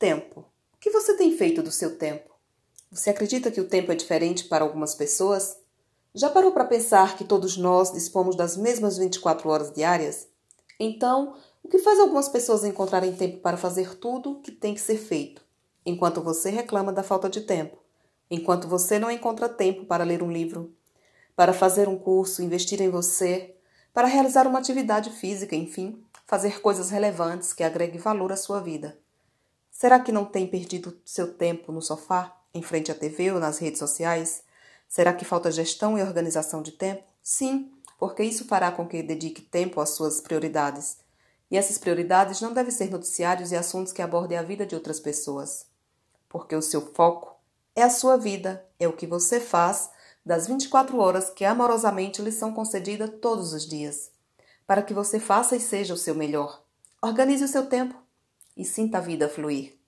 Tempo. O que você tem feito do seu tempo? Você acredita que o tempo é diferente para algumas pessoas? Já parou para pensar que todos nós dispomos das mesmas 24 horas diárias? Então, o que faz algumas pessoas encontrarem tempo para fazer tudo que tem que ser feito, enquanto você reclama da falta de tempo? Enquanto você não encontra tempo para ler um livro, para fazer um curso, investir em você, para realizar uma atividade física, enfim, fazer coisas relevantes que agreguem valor à sua vida. Será que não tem perdido seu tempo no sofá, em frente à TV ou nas redes sociais? Será que falta gestão e organização de tempo? Sim, porque isso fará com que dedique tempo às suas prioridades. E essas prioridades não devem ser noticiários e assuntos que abordem a vida de outras pessoas. Porque o seu foco é a sua vida, é o que você faz das 24 horas que amorosamente lhe são concedidas todos os dias, para que você faça e seja o seu melhor. Organize o seu tempo e sinta a vida fluir.